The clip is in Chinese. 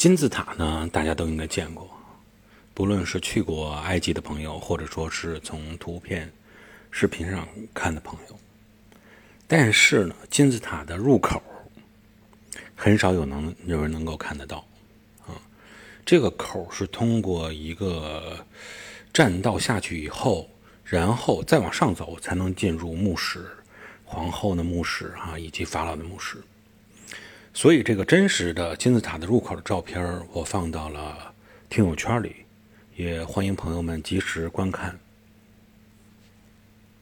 金字塔呢，大家都应该见过，不论是去过埃及的朋友，或者说是从图片、视频上看的朋友。但是呢，金字塔的入口很少有能有人能够看得到啊。这个口是通过一个栈道下去以后，然后再往上走才能进入墓室、皇后的墓室啊，以及法老的墓室。所以，这个真实的金字塔的入口的照片，我放到了听友圈里，也欢迎朋友们及时观看。